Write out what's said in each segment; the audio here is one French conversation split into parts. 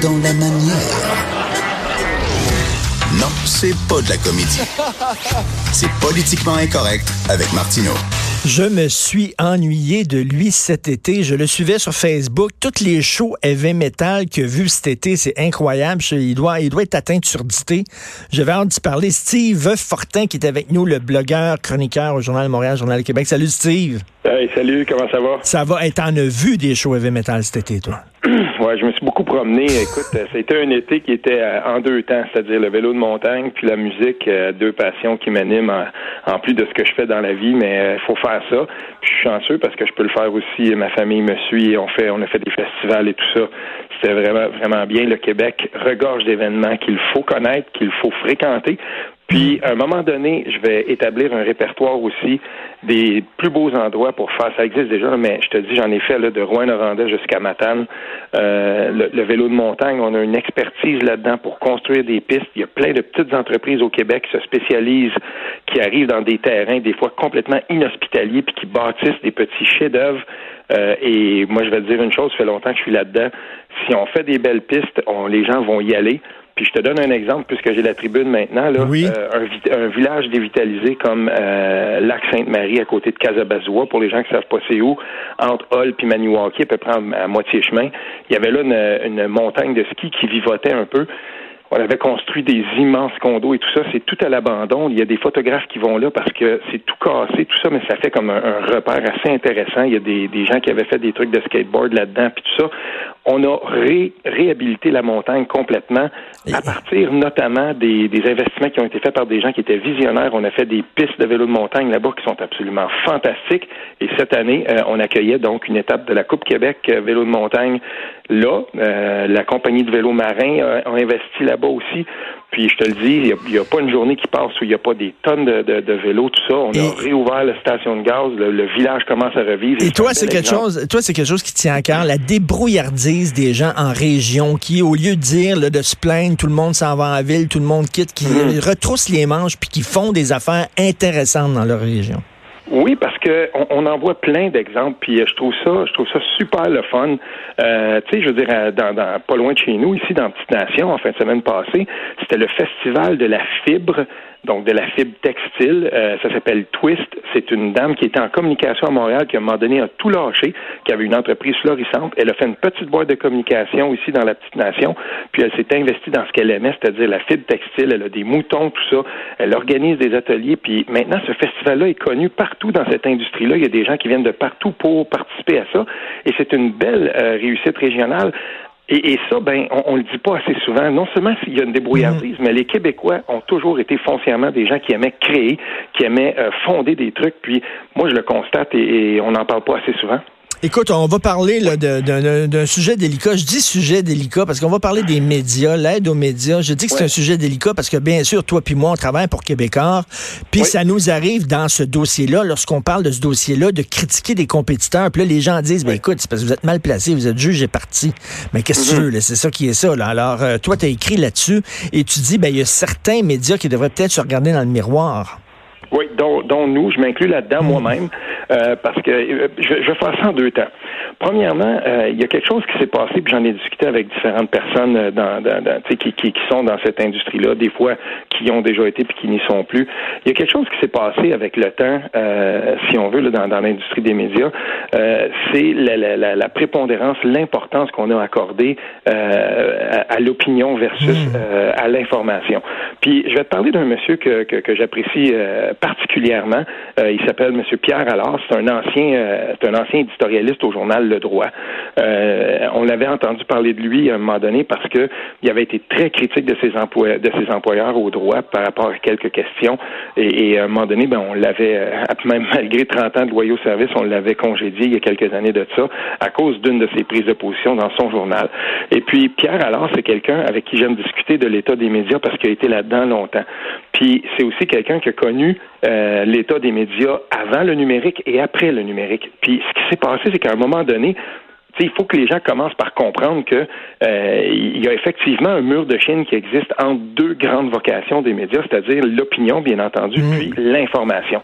dans la manière. Non, c'est pas de la comédie. C'est politiquement incorrect avec Martineau. Je me suis ennuyé de lui cet été. Je le suivais sur Facebook. Toutes les shows heavy metal a vu cet été, c'est incroyable. il, doit, il doit être atteint de surdité. Je vais en d'y parler. Steve Fortin, qui est avec nous, le blogueur, chroniqueur au Journal de Montréal, Journal de Québec. Salut, Steve. Hey, salut, comment ça va? Ça va. Et t'en as vu des shows heavy metal cet été, toi? Ouais, je me suis beaucoup. Écoute, c'était un été qui était euh, en deux temps, c'est-à-dire le vélo de montagne puis la musique, euh, deux passions qui m'animent en, plus de ce que je fais dans la vie. Mais il euh, faut faire ça. Puis je suis chanceux parce que je peux le faire aussi. Ma famille me suit. On fait, on a fait des festivals et tout ça. C'était vraiment, vraiment bien. Le Québec regorge d'événements qu'il faut connaître, qu'il faut fréquenter puis, à un moment donné, je vais établir un répertoire aussi des plus beaux endroits pour faire. Ça existe déjà, mais je te dis, j'en ai fait là, de Rouen-Noranda jusqu'à Matane. Euh, le, vélo de montagne, on a une expertise là-dedans pour construire des pistes. Il y a plein de petites entreprises au Québec qui se spécialisent, qui arrivent dans des terrains des fois complètement inhospitaliers, puis qui bâtissent des petits chefs-d'œuvre. Euh, et moi, je vais te dire une chose, ça fait longtemps que je suis là-dedans. Si on fait des belles pistes, on, les gens vont y aller. Puis je te donne un exemple, puisque j'ai la tribune maintenant. Là, euh, un, village dévitalisé comme euh, Lac-Sainte-Marie à côté de Casabazoua, pour les gens qui savent pas c'est où, entre Hall et Maniwaki, à peu près à, moitié chemin. Il y avait là une, une montagne de ski qui vivotait un peu. On avait construit des immenses condos et tout ça, c'est tout à l'abandon. Il y a des photographes qui vont là parce que c'est tout cassé, tout ça, mais ça fait comme un, repère assez intéressant. Il y a des, des, gens qui avaient fait des trucs de skateboard là-dedans, puis tout ça. On a réhabilité la montagne complètement à partir notamment des, des, investissements qui ont été faits par des gens qui étaient visionnaires. On a fait des pistes de vélo de montagne là-bas qui sont absolument fantastiques. Et cette année, euh, on accueillait donc une étape de la Coupe Québec euh, vélo de montagne là. Euh, la compagnie de vélo marin a investi là là aussi. Puis je te le dis, il n'y a, pas une journée qui passe où il n'y a pas des tonnes de, vélos, tout ça. On a réouvert la station de gaz, le, village commence à revivre. Et, toi, c'est quelque chose, toi, c'est quelque chose qui tient à cœur, la débrouillardise des gens en région, qui, au lieu de dire de se plaindre, tout le monde s'en va en ville, tout le monde quitte, qui mm. retroussent les manches puis qui font des affaires intéressantes dans leur région. Oui, parce que on, en voit plein d'exemples, puis euh, je trouve ça, je trouve ça super le fun. Euh, tu sais, je veux dire, euh, dans, dans, pas loin de chez nous, ici dans Petite Nation, en fin de semaine passée, c'était le festival de la fibre donc de la fibre textile. Euh, ça s'appelle Twist. C'est une dame qui était en communication à Montréal, qui à un moment donné a tout lâché, qui avait une entreprise florissante. Elle a fait une petite boîte de communication ici dans la petite nation, puis elle s'est investie dans ce qu'elle aimait, c'est-à-dire la fibre textile. Elle a des moutons, tout ça. Elle organise des ateliers, puis maintenant ce festival-là est connu partout dans cette industrie-là. Il y a des gens qui viennent de partout pour participer à ça, et c'est une belle euh, réussite régionale. Et, ça, ben, on, ne le dit pas assez souvent. Non seulement s'il y a une débrouillardise, mm. mais les Québécois ont toujours été foncièrement des gens qui aimaient créer, qui aimaient euh, fonder des trucs. Puis moi, je le constate et on n'en parle pas assez souvent. Écoute, on va parler d'un sujet délicat. Je dis sujet délicat parce qu'on va parler des médias, l'aide aux médias. Je dis que c'est un sujet délicat parce que, bien sûr, toi puis moi, on travaille pour Québécois. Puis ça nous arrive dans ce dossier-là, lorsqu'on parle de ce dossier-là, de critiquer des compétiteurs. Puis là, les gens disent, ben écoute, c'est parce que vous êtes mal placé, vous êtes juge et parti. Mais qu'est-ce que tu mm-hmm. veux, c'est ça qui est ça. Là. Alors, euh, toi, tu as écrit là-dessus et tu dis, ben il y a certains médias qui devraient peut-être se regarder dans le miroir. Oui, dont, dont nous, je m'inclus là-dedans mm. moi-même. Euh, parce que euh, je, je, vais faire ça en deux temps. Premièrement, euh, il y a quelque chose qui s'est passé, puis j'en ai discuté avec différentes personnes dans, dans, dans qui, qui, qui, sont dans cette industrie-là, des fois qui ont déjà été puis qui n'y sont plus. Il y a quelque chose qui s'est passé avec le temps, si on veut, là, dans, dans l'industrie des médias, c'est la, la, la, prépondérance, l'importance qu'on a accordée à, l'opinion versus mmh. à l'information. Puis je vais te parler d'un monsieur que, que, que j'apprécie particulièrement. il s'appelle Monsieur Pierre Allard c'est un ancien, euh, un ancien éditorialiste au journal Le Droit. Euh, on l'avait entendu parler de lui à un moment donné parce que il avait été très critique de ses employeurs, de ses employeurs au droit par rapport à quelques questions. Et, à un moment donné, ben, on l'avait, euh, même malgré 30 ans de loyaux service, on l'avait congédié il y a quelques années de ça à cause d'une de ses prises de position dans son journal. Et puis Pierre alors, c'est quelqu'un avec qui j'aime discuter de l'état des médias parce qu'il a été là-dedans longtemps. Puis c'est aussi quelqu'un qui a connu l'état des médias avant le numérique et après le numérique. Puis ce qui s'est passé, c'est qu'à un moment donné, il faut que les gens commencent par comprendre que euh, il y a effectivement un mur de Chine qui existe entre deux grandes vocations des médias, c'est-à-dire l'opinion, bien entendu, mm. puis l'information.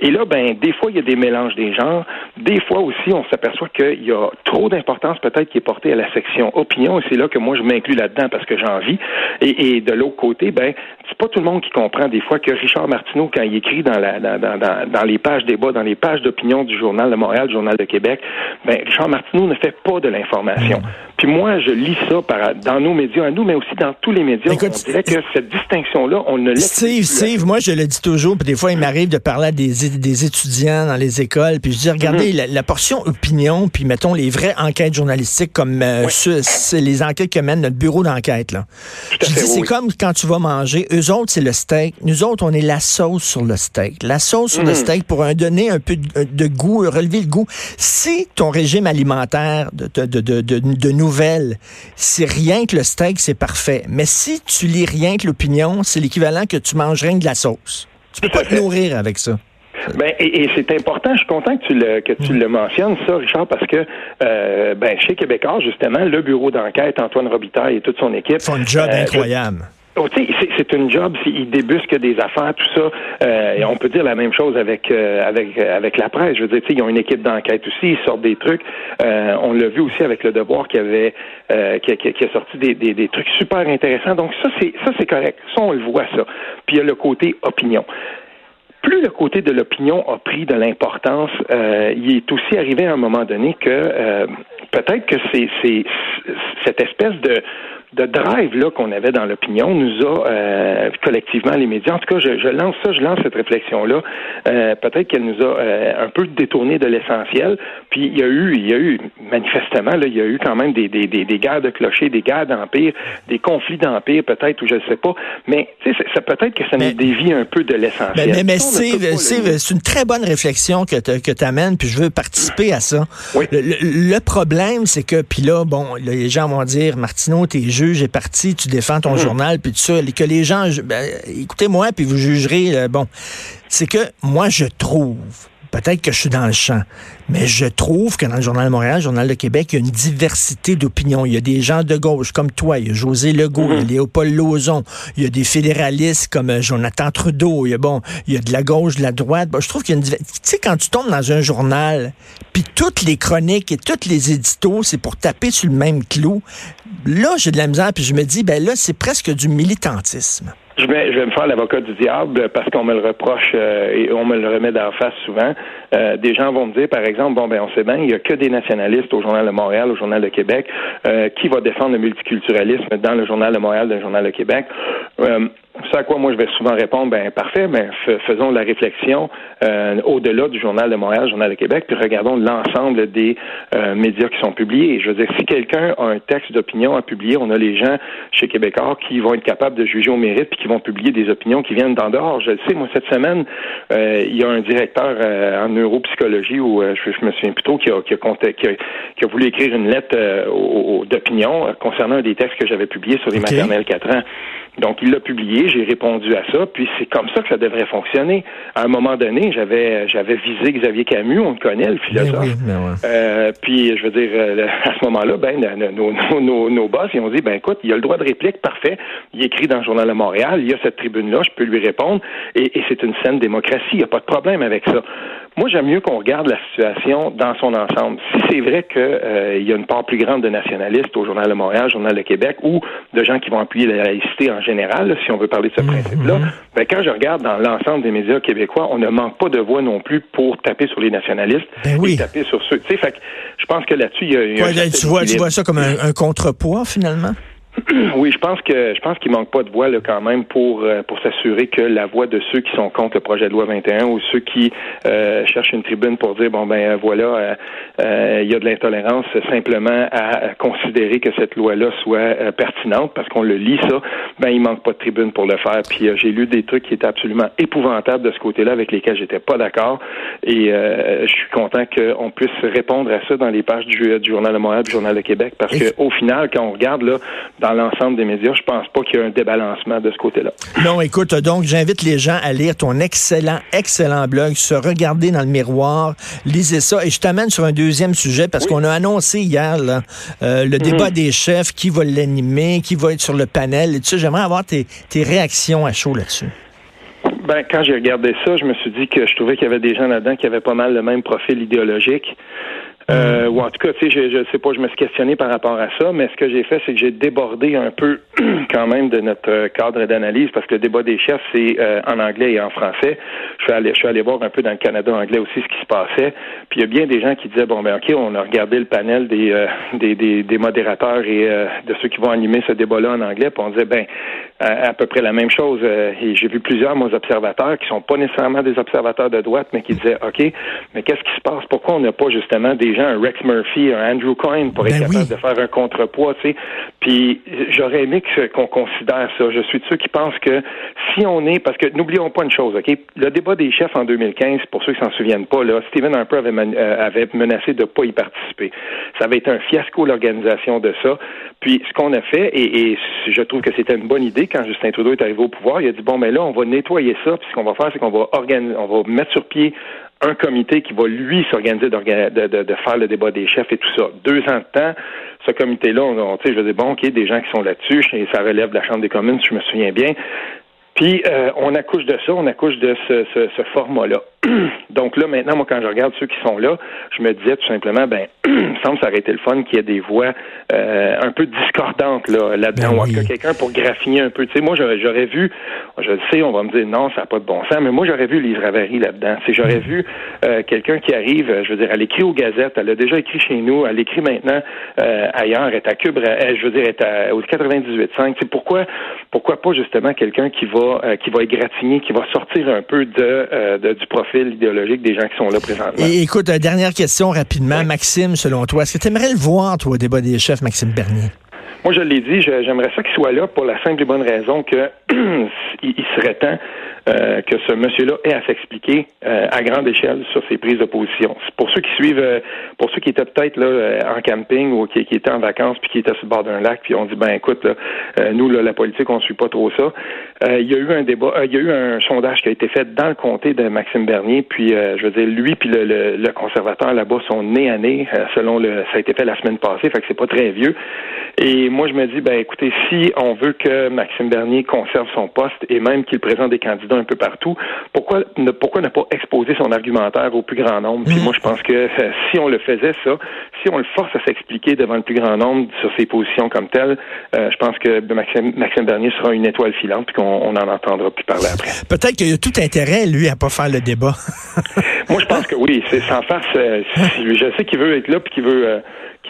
Et là, ben, des fois, il y a des mélanges des genres. Des fois aussi, on s'aperçoit qu'il y a trop d'importance peut-être qui est portée à la section opinion, et c'est là que moi je m'inclus là-dedans parce que j'en vis. Et, et de l'autre côté, ben, c'est pas tout le monde qui comprend des fois que Richard Martineau, quand il écrit dans, la, dans, dans, dans les pages débat, dans les pages d'opinion du Journal de Montréal, du Journal de Québec, ben, Richard Martineau ne fait pas de l'information. Mm. Puis moi, je lis ça par, dans nos médias à nous, mais aussi dans tous les médias. on dirait que cette distinction-là, on ne Steve, Steve, moi, je le dis toujours, puis des fois, il m'arrive de parler à des, des étudiants dans les écoles, puis je dis, regardez, mm-hmm. la, portion opinion, puis mettons les vraies enquêtes journalistiques comme euh, c'est les enquêtes que mène notre bureau d'enquête. Là. Je dis, c'est comme quand tu vas manger, eux autres, c'est le steak. Nous autres, on est la sauce sur le steak. La sauce sur le mm-hmm. steak pour un, donner un peu de, goût, relever le goût. Si ton régime alimentaire de, de, de, de, de nouvelles, c'est rien que le steak, c'est parfait. Mais si tu lis rien que l'opinion, c'est l'équivalent que tu manges rien que de la sauce. Tu peux pas te nourrir avec ça. Ben, et, c'est important, je suis content que tu le, que tu le mentionnes, ça, Richard, parce que euh, ben, chez Québécois, justement, le bureau d'enquête, Antoine Robitaille et toute son équipe. font un job euh, incroyable. Oh, c'est une job, ils débusquent des affaires, tout ça. Euh, et on peut dire la même chose avec euh, avec avec la presse. Je veux dire, ils ont une équipe d'enquête aussi, ils sortent des trucs. Euh, on l'a vu aussi avec le Devoir qui avait qui, qui, a sorti des, des, des, trucs super intéressants. Donc ça, c'est ça, c'est correct. Ça, on le voit ça. Puis il y a le côté opinion plus le côté de l'opinion a pris de l'importance, euh, il est aussi arrivé à un moment donné que peut-être que c'est cette espèce de de drive là qu'on avait dans l'opinion nous a euh, collectivement les médias. En tout cas, je, je, lance ça, je lance cette réflexion là. Euh, peut-être qu'elle nous a euh, un peu détourné de l'essentiel. Puis il y a eu, il y a eu manifestement là, il y a eu quand même des des, des, des guerres de clochers, des guerres d'empire, des conflits d'empire peut-être ou je ne sais pas. Mais tu sais, ça peut-être que ça nous dévie un peu de l'essentiel. Mais, mais, c'est une très bonne réflexion que tu amènes, puis je veux participer à ça. Oui. Le, problème, c'est que puis là, bon, les gens vont dire, Martineau, t'es juge est parti, tu défends ton hmm. journal, puis tout ça, que les gens, ben, écoutez-moi, puis vous jugerez, euh, bon, c'est que moi, je trouve Peut-être que je suis dans le champ, mais je trouve que dans le Journal de Montréal, le Journal de Québec, il y a une diversité d'opinions. Il y a des gens de gauche comme toi, il y a José Legault, il y a mhm. Léopold Lozon, il y a des fédéralistes comme euh, Jonathan Trudeau, il y a bon, il y a de la gauche, de la droite. je trouve qu'il y a une Tu sais, quand tu tombes dans un journal, puis toutes les chroniques et tous les éditos, c'est pour taper sur le même clou. Là, j'ai de la misère, puis je me dis, ben là, c'est presque du militantisme. Je vais, je vais me faire l'avocat du diable parce qu'on me le reproche euh, et on me le remet d'en face souvent. Euh, des gens vont me dire, par exemple, bon ben on sait bien, il y a que des nationalistes au Journal de Montréal, au Journal de Québec. Euh, qui va défendre le multiculturalisme dans le Journal de Montréal, dans le Journal de Québec c'est à quoi moi je vais souvent répondre, ben parfait, mais faisons la réflexion euh, au-delà du Journal de Montréal, Journal de Québec, puis regardons l'ensemble des euh, médias qui sont publiés. Je veux dire, si quelqu'un a un texte d'opinion à publier, on a les gens chez Québécois qui vont être capables de juger au mérite, puis qui vont publier des opinions qui viennent d'en dehors. Je le sais, moi cette semaine, euh, il y a un directeur en neuropsychologie ou je, me souviens plutôt qui a, qui a, qui a, voulu écrire une lettre d'opinion concernant un des textes que j'avais publiés sur les maternelles 4 ans. Donc, il l'a publié, j'ai répondu à ça, puis c'est comme ça que ça devrait fonctionner. À un moment donné, j'avais j'avais visé Xavier Camus, on le connaît, le philosophe. Ben euh, puis, je veux dire, euh, à ce moment-là, ben, nos, nos, nos, boss, ils ont dit, ben écoute, il a le droit de réplique, parfait. Il écrit dans le Journal de Montréal, il y a cette tribune-là, je peux lui répondre, et, et c'est une saine démocratie, il n'y a pas de problème avec ça. Moi, j'aime mieux qu'on regarde la situation dans son ensemble. Si c'est vrai qu'il euh, y a une part plus grande de nationalistes au Journal de Montréal, Journal de Québec, ou de gens qui vont appuyer la laïcité en général, si on veut parler de ce mhm, principe-là, mhm. ben, quand je regarde dans l'ensemble des médias québécois, on ne manque pas de voix non plus pour taper sur les nationalistes ben oui. et taper sur ceux. Tu sais, fait je pense que là-dessus, il y a, a tu, vois, tu vois ça comme un contrepoids, finalement? Oui, je pense que je pense qu'il manque pas de voix là, quand même pour euh, pour s'assurer que la voix de ceux qui sont contre le projet de loi 21 ou ceux qui euh, cherchent une tribune pour dire bon ben voilà euh, il y a de l'intolérance simplement à, considérer que cette loi-là soit pertinente parce qu'on le lit ça ben il manque pas de tribune pour le faire. Puis j'ai lu des trucs qui étaient absolument épouvantables de ce côté-là avec lesquels j'étais pas d'accord et je suis content qu'on puisse répondre à ça dans les pages du, du journal de Montréal, du journal de Québec parce que au final quand on regarde là dans l'ensemble des médias. Je pense pas qu'il y ait un débalancement de ce côté-là. Non, écoute, donc j'invite les gens à lire ton excellent, excellent blog, se regarder dans le miroir, lisez ça. Et je t'amène sur un deuxième sujet parce qu'on a annoncé hier euh, le débat mhm. des chefs, qui va l'animer, qui va être sur le panel. Et tu sais, j'aimerais avoir tes, tes réactions à chaud là-dessus. Ben, quand j'ai regardé ça, je me suis dit que je trouvais qu'il y avait des gens là-dedans qui avaient pas mal le même profil idéologique. Euh, ou en tout cas, tu sais, je, je sais pas, je me suis questionné par rapport à ça, mais ce que j'ai fait, c'est que j'ai débordé un peu quand même de notre euh, cadre d'analyse parce que le débat des chefs, c'est euh, en anglais et en français. Je suis allé, je suis allé voir un peu dans le Canada anglais aussi ce qui se passait. Puis il y a bien des gens qui disaient bon ben ok, on a regardé le panel des euh, des, des, des, modérateurs et de ceux qui vont animer ce débat-là en anglais, puis on disait ben à, peu près la même chose. et j'ai vu plusieurs moi observateurs qui sont pas nécessairement des observateurs de droite, mais qui disaient ok, mais qu'est-ce qui se passe? Pourquoi on n'a pas justement des gens un Rex Murphy, un Andrew Coyne pour être ben capable de faire un contrepoids, tu sais. Puis j'aurais aimé qu'on considère ça. Je suis de ceux qui pensent que si on est, parce que n'oublions pas une chose, ok, le débat des chefs en 2015, pour ceux qui s'en souviennent pas, là, Stephen Harper avait, euh, avait menacé de pas y participer. Ça avait été un fiasco l'organisation de ça. Puis ce qu'on a fait, et, et je trouve que c'était une bonne idée quand Justin Trudeau est arrivé au pouvoir, il a dit bon, mais là, on va nettoyer ça. Puis ce qu'on va faire, c'est qu'on va organiser, on va mettre sur pied un comité qui va, lui, s'organiser de, de, faire le débat des chefs et tout ça. Deux ans de temps, ce comité-là, on, sais, je dis, bon, OK, des gens qui sont là-dessus, et ça relève de la Chambre des communes, si je me souviens bien. Puis, euh, on accouche de ça, on accouche de ce, ce, ce format-là. Donc là, maintenant, moi, quand je regarde ceux qui sont là, je me disais tout simplement, ben, il semble été le fun qu'il y ait des voix euh, un peu discordantes là, là-dedans. Ben oui. quelqu'un pour graffiner un peu? Tu sais, moi, j'aurais vu, je le sais, on va me dire non, ça n'a pas de bon sens, mais moi, j'aurais vu Lise Ravary là-dedans. C'est j'aurais mm. vu euh, quelqu'un qui arrive, je veux dire, elle écrit aux gazettes, elle a déjà écrit chez nous, elle écrit maintenant euh, ailleurs, elle est à Cube, je veux dire, elle est à, au 98.5. C'est pourquoi, pourquoi pas justement quelqu'un qui va qui va égratigner, qui va sortir un peu de, de du profil idéologique des gens qui sont là présentement. Et écoute, dernière question rapidement. Maxime, selon toi, est-ce que tu aimerais le voir, toi, au débat des chefs, Maxime Bernier? Moi, je l'ai dit, j'aimerais ça qu'il soit là pour la simple et bonne raison que il serait temps euh, que ce monsieur-là ait à s'expliquer euh, à grande échelle sur ses prises de position. Pour ceux qui suivent, euh, pour ceux qui étaient peut-être là en camping ou qui, étaient en vacances puis qui étaient sur le bord d'un lac puis on dit ben écoute, nous là, la politique on suit pas trop ça. il y a eu un débat, il y a eu un sondage qui a été fait dans le comté de Maxime Bernier puis je veux dire lui puis le, le, conservateur là-bas sont nez à nez selon le, ça a été fait la semaine passée, fait que c'est pas très vieux. Et moi je me dis ben écoutez si on veut que Maxime Bernier conserve son poste et même qu'il présente des candidats un peu partout. Pourquoi ne, pourquoi ne pas exposer son argumentaire au plus grand nombre? Puis moi, je pense que euh, si on le faisait, ça, si on le force à s'expliquer devant le plus grand nombre sur ses positions comme telles, euh, je pense que Maxime, Maxime Bernier sera une étoile filante puis qu'on en entendra plus parler après. Peut-être qu'il y a tout intérêt, lui, à pas faire le débat. moi, je pense que oui. C'est sans farce. Euh, je sais qu'il veut être là puis qu'il veut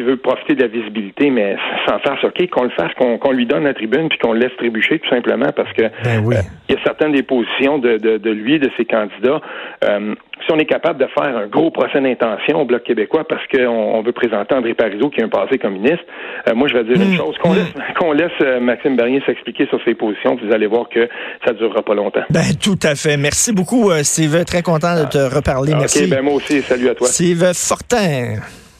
qui veut profiter de la visibilité, mais sans faire OK, qu'on le fasse, qu'on lui donne la tribune, puis qu'on le laisse trébucher, tout simplement, parce que ben euh, il y a certaines des positions de, de, de lui, de ses candidats. Euh, si on est capable de faire un gros procès d'intention au Bloc québécois parce qu'on on veut présenter André Parizeau qui a un passé communiste, euh, moi je vais dire une hmm. chose, qu'on laisse, qu'on laisse Maxime Bernier s'expliquer sur ses positions, vous allez voir que ça durera pas longtemps. Ben tout à fait. Merci beaucoup, Steve. Très content de te reparler. Ah, Merci. OK, ben moi aussi. Salut à toi. Steve Fortin.